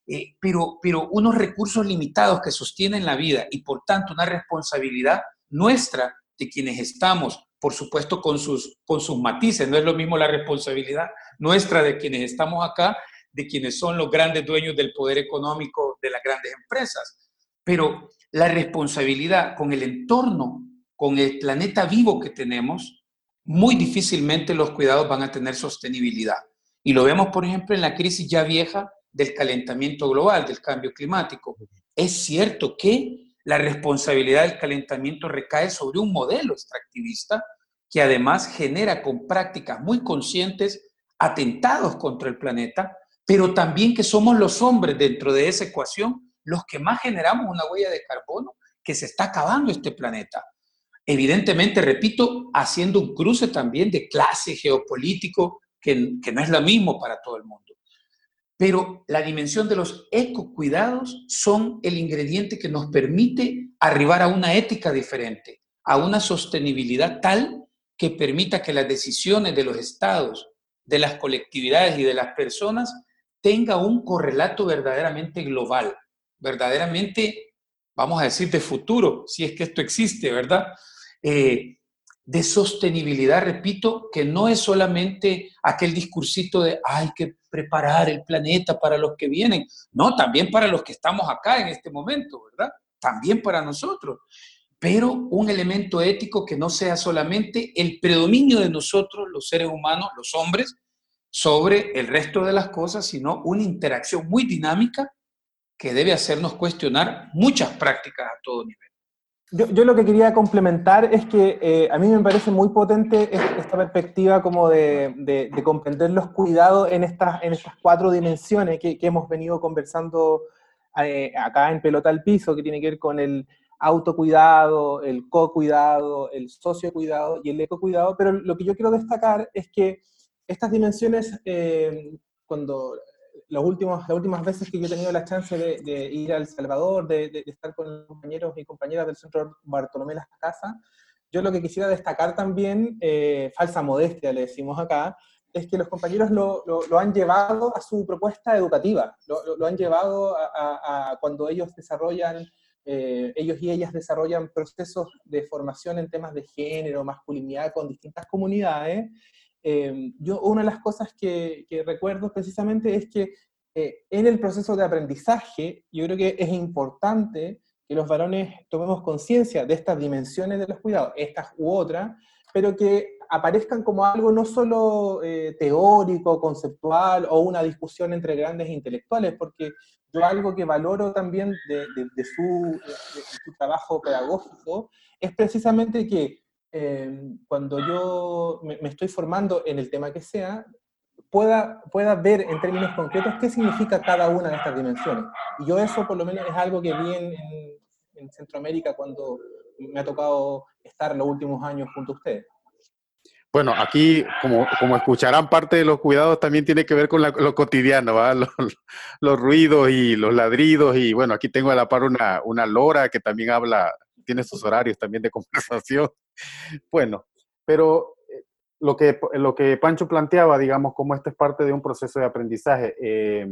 eh, pero, pero unos recursos limitados que sostienen la vida y por tanto una responsabilidad nuestra de quienes estamos, por supuesto con sus, con sus matices, no es lo mismo la responsabilidad nuestra de quienes estamos acá, de quienes son los grandes dueños del poder económico de las grandes empresas pero la responsabilidad con el entorno, con el planeta vivo que tenemos, muy difícilmente los cuidados van a tener sostenibilidad. Y lo vemos, por ejemplo, en la crisis ya vieja del calentamiento global, del cambio climático. Es cierto que la responsabilidad del calentamiento recae sobre un modelo extractivista que además genera con prácticas muy conscientes atentados contra el planeta, pero también que somos los hombres dentro de esa ecuación los que más generamos una huella de carbono que se está acabando este planeta. Evidentemente, repito, haciendo un cruce también de clase geopolítico que, que no es lo mismo para todo el mundo. Pero la dimensión de los ecocuidados son el ingrediente que nos permite arribar a una ética diferente, a una sostenibilidad tal que permita que las decisiones de los estados, de las colectividades y de las personas tenga un correlato verdaderamente global verdaderamente, vamos a decir, de futuro, si es que esto existe, ¿verdad? Eh, de sostenibilidad, repito, que no es solamente aquel discursito de hay que preparar el planeta para los que vienen, no, también para los que estamos acá en este momento, ¿verdad? También para nosotros, pero un elemento ético que no sea solamente el predominio de nosotros, los seres humanos, los hombres, sobre el resto de las cosas, sino una interacción muy dinámica que debe hacernos cuestionar muchas prácticas a todo nivel. Yo, lo que quería complementar es que eh, a mí me parece muy potente esta perspectiva como de, comprender los cuidados en estas, en estas cuatro dimensiones que, hemos venido conversando eh, acá en Pelota al Piso, que tiene que ver con el autocuidado, el co-cuidado, el socio-cuidado y el eco-cuidado, pero lo que yo quiero destacar es que estas dimensiones, eh, cuando los últimos, las últimas veces que yo he tenido la chance de, ir a El Salvador, de, estar con compañeros y compañeras del Centro Bartolomé Las Casas, yo lo que quisiera destacar también, eh, falsa modestia le decimos acá, es que los compañeros lo, lo, han llevado a su propuesta educativa, lo, lo han llevado a, a, cuando ellos desarrollan, eh, ellos y ellas desarrollan procesos de formación en temas de género, masculinidad con distintas comunidades, Em, yo una de las cosas que, recuerdo precisamente es que eh, en el proceso de aprendizaje, yo creo que es importante que los varones tomemos conciencia de estas dimensiones de los cuidados, estas u otras, pero que aparezcan como algo no solo eh, teórico, conceptual o una discusión entre grandes intelectuales, porque yo algo que valoro también de, su, de su trabajo pedagógico es precisamente que Em, cuando yo me, estoy formando en el tema que sea, pueda, pueda ver en términos concretos qué significa cada una de estas dimensiones. Y yo eso por lo menos es algo que vi en, en Centroamérica cuando me ha tocado estar los últimos años junto a ustedes. Bueno, aquí, como, como escucharán, parte de los cuidados también tiene que ver con lo cotidiano, los, los, ruidos y los ladridos. Y bueno, aquí tengo a la par una, una lora que también habla, tiene sus horarios también de conversación. Bueno, pero eh, lo que, lo que Pancho planteaba, digamos, como esto es parte de un proceso de aprendizaje, eh,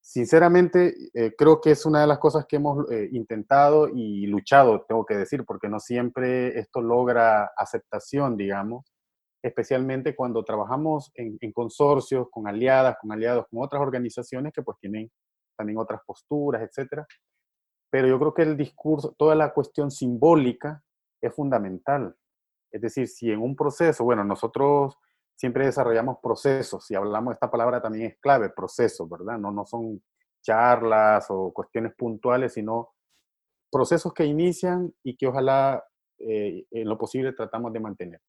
sinceramente eh, creo que es una de las cosas que hemos intentado y luchado, tengo que decir, porque no siempre esto logra aceptación, digamos especialmente cuando trabajamos en, consorcios, con aliadas, con aliados, con otras organizaciones que pues tienen también otras posturas, etcétera. Pero yo creo que el discurso, toda la cuestión simbólica es fundamental. Es decir, si en un proceso, bueno, nosotros siempre desarrollamos procesos, y hablamos esta palabra también es clave, procesos, ¿verdad? No, no son charlas o cuestiones puntuales, sino procesos que inician y que ojalá eh, en lo posible tratamos de mantener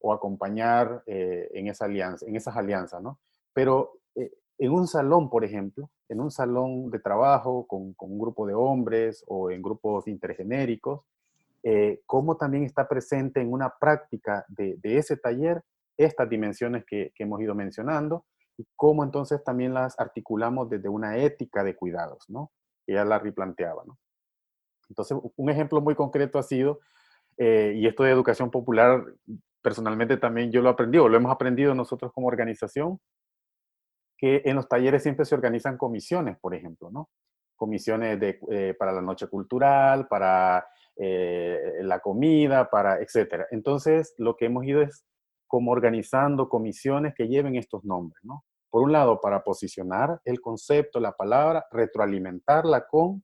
o acompañar eh, en, esa alianza, en esas alianzas, ¿no? Pero eh, en un salón, por ejemplo, en un salón de trabajo con, un grupo de hombres o en grupos intergenéricos, eh, cómo también está presente en una práctica de, ese taller estas dimensiones que, hemos ido mencionando y cómo entonces también las articulamos desde una ética de cuidados, ¿no? Ya la replanteaba, ¿no? Entonces, un ejemplo muy concreto ha sido, y esto de educación popular personalmente también yo lo aprendí, o lo hemos aprendido nosotros como organización, que en los talleres siempre se organizan comisiones, por ejemplo, ¿no? Comisiones de, eh, para la noche cultural, para eh, la comida, para etcétera. Entonces, lo que hemos ido es como organizando comisiones que lleven estos nombres, ¿no? Por un lado, para posicionar el concepto, la palabra, retroalimentarla con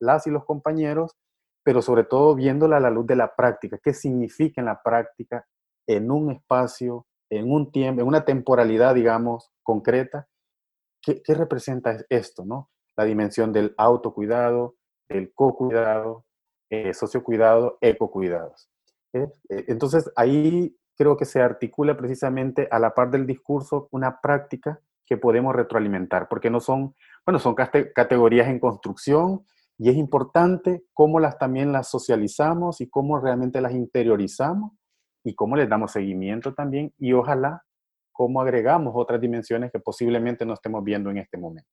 las y los compañeros, pero sobre todo viéndola a la luz de la práctica, qué significa en la práctica en un espacio, en un tiempo, en una temporalidad, digamos, concreta, ¿qué, representa esto, no? La dimensión del autocuidado, del co-cuidado, eh, sociocuidado, ecocuidados. ¿eh? Eh, entonces, ahí creo que se articula precisamente a la par del discurso una práctica que podemos retroalimentar, porque no son, bueno, son categorías en construcción y es importante cómo las también las socializamos y cómo realmente las interiorizamos y cómo les damos seguimiento también y ojalá cómo agregamos otras dimensiones que posiblemente no estemos viendo en este momento.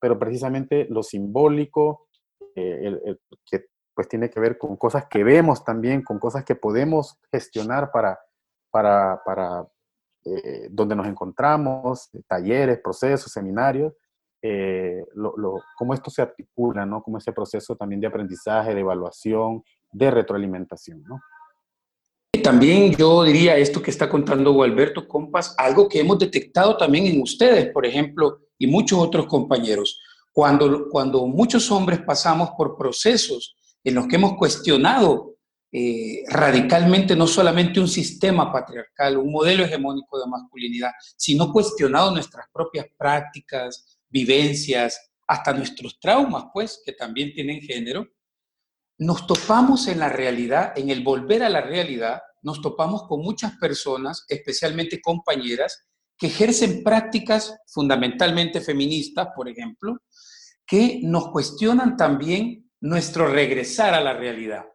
Pero precisamente lo simbólico, eh, que pues tiene que ver con cosas que vemos también, con cosas que podemos gestionar para, para, para eh, donde nos encontramos, talleres, procesos, seminarios, eh, lo, cómo esto se articula, ¿no? Como ese proceso también de aprendizaje, de evaluación, de retroalimentación, ¿no? También yo diría esto que está contando Gualberto Compas, algo que hemos detectado también en ustedes, por ejemplo, y muchos otros compañeros. Cuando, cuando muchos hombres pasamos por procesos en los que hemos cuestionado eh, radicalmente no solamente un sistema patriarcal, un modelo hegemónico de masculinidad, sino cuestionado nuestras propias prácticas, vivencias, hasta nuestros traumas, pues, que también tienen género, nos topamos en la realidad, en el volver a la realidad, nos topamos con muchas personas, especialmente compañeras, que ejercen prácticas fundamentalmente feministas, por ejemplo, que nos cuestionan también nuestro regresar a la realidad.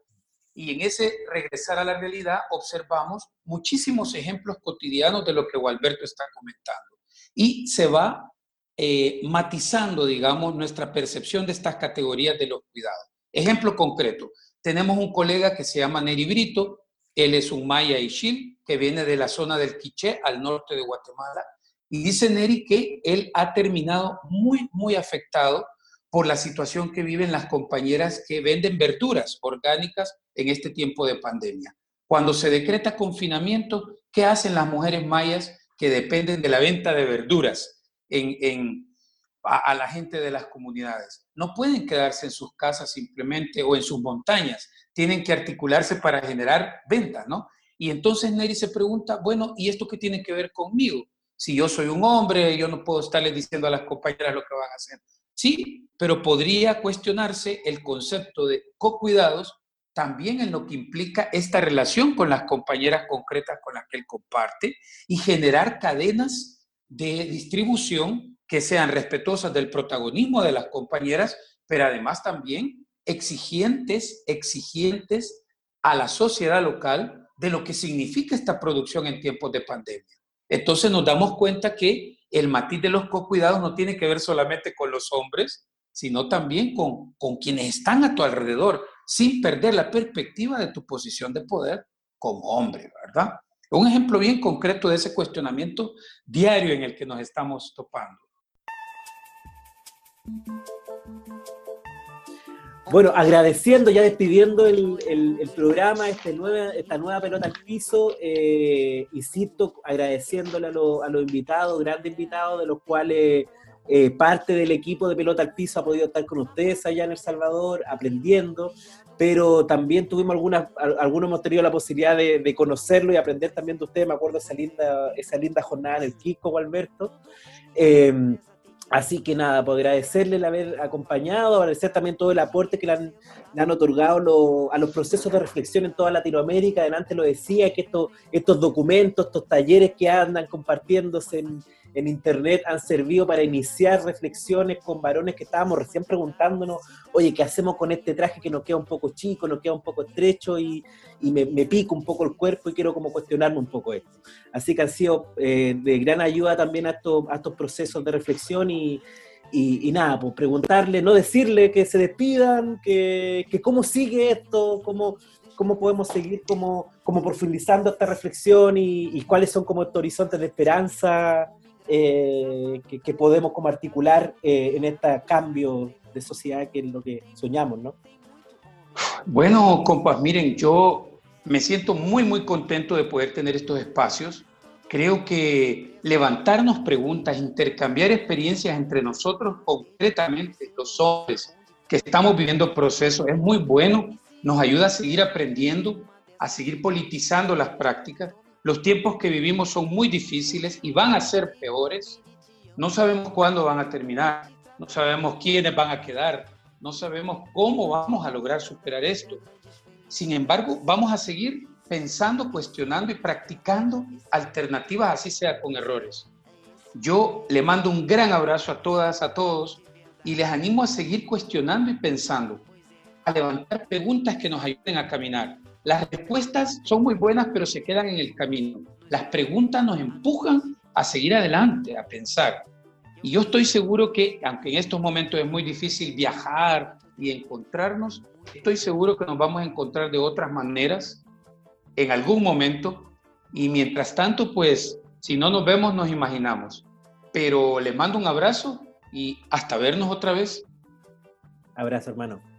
Y en ese regresar a la realidad observamos muchísimos ejemplos cotidianos de lo que Gualberto está comentando. Y se va eh, matizando, digamos, nuestra percepción de estas categorías de los cuidados. Ejemplo concreto, tenemos un colega que se llama Neri Brito, él es un maya Ishil que viene de la zona del Quiché, al norte de Guatemala. Y dice Neri que él ha terminado muy, muy afectado por la situación que viven las compañeras que venden verduras orgánicas en este tiempo de pandemia. Cuando se decreta confinamiento, ¿qué hacen las mujeres mayas que dependen de la venta de verduras en, a, la gente de las comunidades? No pueden quedarse en sus casas simplemente o en sus montañas, tienen que articularse para generar ventas, ¿no? Y entonces Neri se pregunta, bueno, ¿y esto qué tiene que ver conmigo? Si yo soy un hombre, yo no puedo estarles diciendo a las compañeras lo que van a hacer. Sí, pero podría cuestionarse el concepto de co-cuidados también en lo que implica esta relación con las compañeras concretas con las que él comparte y generar cadenas de distribución que sean respetuosas del protagonismo de las compañeras, pero además también exigentes, exigentes a la sociedad local de lo que significa esta producción en tiempos de pandemia. Entonces nos damos cuenta que el matiz de los co-cuidados no tiene que ver solamente con los hombres, sino también con, con quienes están a tu alrededor, sin perder la perspectiva de tu posición de poder como hombre, ¿verdad? Un ejemplo bien concreto de ese cuestionamiento diario en el que nos estamos topando. Bueno, agradeciendo, ya despidiendo el, el, programa, este nueva, esta nueva pelota al piso, eh, insisto, agradeciéndole a, a, los invitados, grandes invitados, de los cuales eh, parte del equipo de pelota al piso ha podido estar con ustedes allá en El Salvador, aprendiendo, pero también tuvimos algunas, algunos hemos tenido la posibilidad de, conocerlo y aprender también de ustedes, me acuerdo esa linda, esa linda jornada en el Kiko, Alberto. Eh, Así que nada, por agradecerle el haber acompañado, agradecer también todo el aporte que le han, otorgado a los procesos de reflexión en toda Latinoamérica. Adelante lo decía, que estos, estos documentos, estos talleres que andan compartiéndose en, en internet han servido para iniciar reflexiones con varones que estábamos recién preguntándonos, oye, ¿qué hacemos con este traje que nos queda un poco chico, nos queda un poco estrecho y, me, me pica un poco el cuerpo y quiero como cuestionarme un poco esto? Así que han sido eh, de gran ayuda también a estos, a estos procesos de reflexión y, y, nada, pues preguntarle, no decirle que se despidan, que, que cómo sigue esto, cómo, cómo podemos seguir como, como profundizando esta reflexión y, y, cuáles son como estos horizontes de esperanza eh, que, podemos como articular eh, en este cambio de sociedad que es lo que soñamos, ¿no? Bueno, compas, miren, yo me siento muy, muy contento de poder tener estos espacios. Creo que levantarnos preguntas, intercambiar experiencias entre nosotros, concretamente los hombres que estamos viviendo procesos, es muy bueno, nos ayuda a seguir aprendiendo, a seguir politizando las prácticas los tiempos que vivimos son muy difíciles y van a ser peores. No sabemos cuándo van a terminar, no sabemos quiénes van a quedar, no sabemos cómo vamos a lograr superar esto. Sin embargo, vamos a seguir pensando, cuestionando y practicando alternativas, así sea con errores. Yo le mando un gran abrazo a todas, a todos, y les animo a seguir cuestionando y pensando, a levantar preguntas que nos ayuden a caminar. Las respuestas son muy buenas, pero se quedan en el camino. Las preguntas nos empujan a seguir adelante, a pensar. Y yo estoy seguro que, aunque en estos momentos es muy difícil viajar y encontrarnos, estoy seguro que nos vamos a encontrar de otras maneras en algún momento. Y mientras tanto, pues, si no nos vemos, nos imaginamos. Pero les mando un abrazo y hasta vernos otra vez. Abrazo, hermano.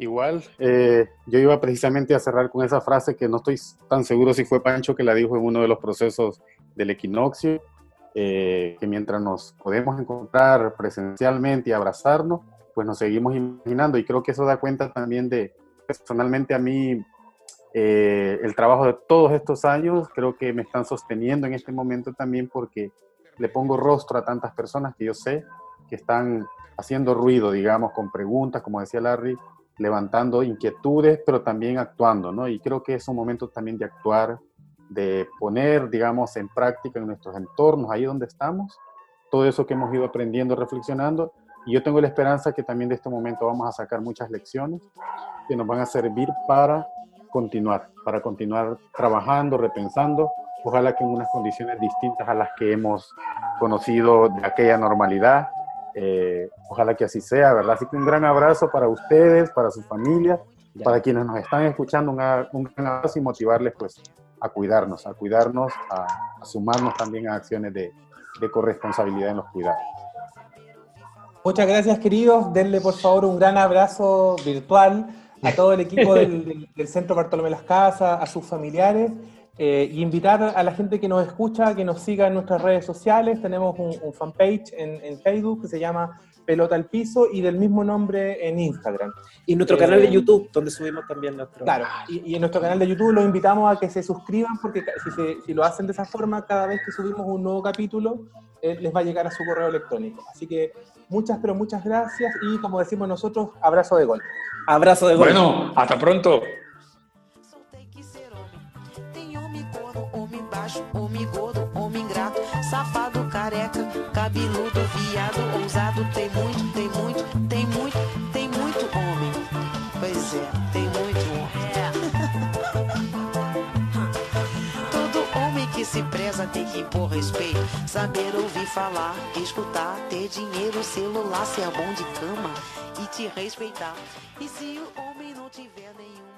Igual, eh, yo iba precisamente a cerrar con esa frase que no estoy tan seguro si fue Pancho que la dijo en uno de los procesos del equinoccio, eh, que mientras nos podemos encontrar presencialmente y abrazarnos, pues nos seguimos imaginando. Y creo que eso da cuenta también de, personalmente a mí, eh, el trabajo de todos estos años, creo que me están sosteniendo en este momento también porque le pongo rostro a tantas personas que yo sé que están haciendo ruido, digamos, con preguntas, como decía Larry, levantando inquietudes, pero también actuando, ¿no? Y creo que es un momento también de actuar, de poner, digamos, en práctica en nuestros entornos, ahí donde estamos, todo eso que hemos ido aprendiendo, reflexionando. Y yo tengo la esperanza que también de este momento vamos a sacar muchas lecciones que nos van a servir para continuar, para continuar trabajando, repensando, ojalá que en unas condiciones distintas a las que hemos conocido de aquella normalidad, eh, ojalá que así sea, ¿verdad? Así que un gran abrazo para ustedes, para su familia, para quienes nos están escuchando, un, gran abrazo y motivarles pues a cuidarnos, a cuidarnos, a, sumarnos también a acciones de, corresponsabilidad en los cuidados. Muchas gracias, queridos. Denle, por favor, un gran abrazo virtual a todo el equipo del, del Centro Bartolomé Las Casas, a sus familiares eh, y invitar a la gente que nos escucha que nos siga en nuestras redes sociales. Tenemos un, fanpage en, Facebook que se llama Pelota al Piso y del mismo nombre en Instagram. Y nuestro canal de eh, YouTube, donde subimos también nuestro... Claro, y, en nuestro canal de YouTube los invitamos a que se suscriban porque si, si lo hacen de esa forma, cada vez que subimos un nuevo capítulo, eh, les va a llegar a su correo electrónico. Así que muchas, pero muchas gracias y como decimos nosotros, abrazo de gol. Abrazo de gol. Bueno, hasta pronto. Rapado, careca, cabeludo, viado, ousado, tem muito, tem muito, tem muito, tem muito homem. Pois é, tem muito homem. É. Todo homem que se preza tem que impor respeito. Saber ouvir falar, escutar, ter dinheiro, celular, ser bom de cama e te respeitar. E se o homem não tiver nenhum.